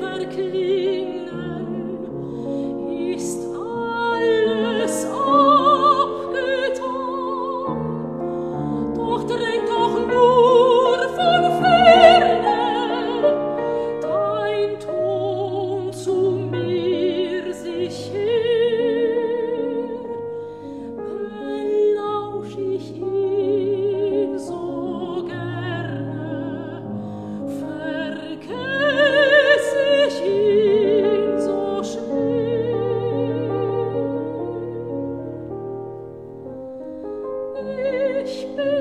verklingt. ich bin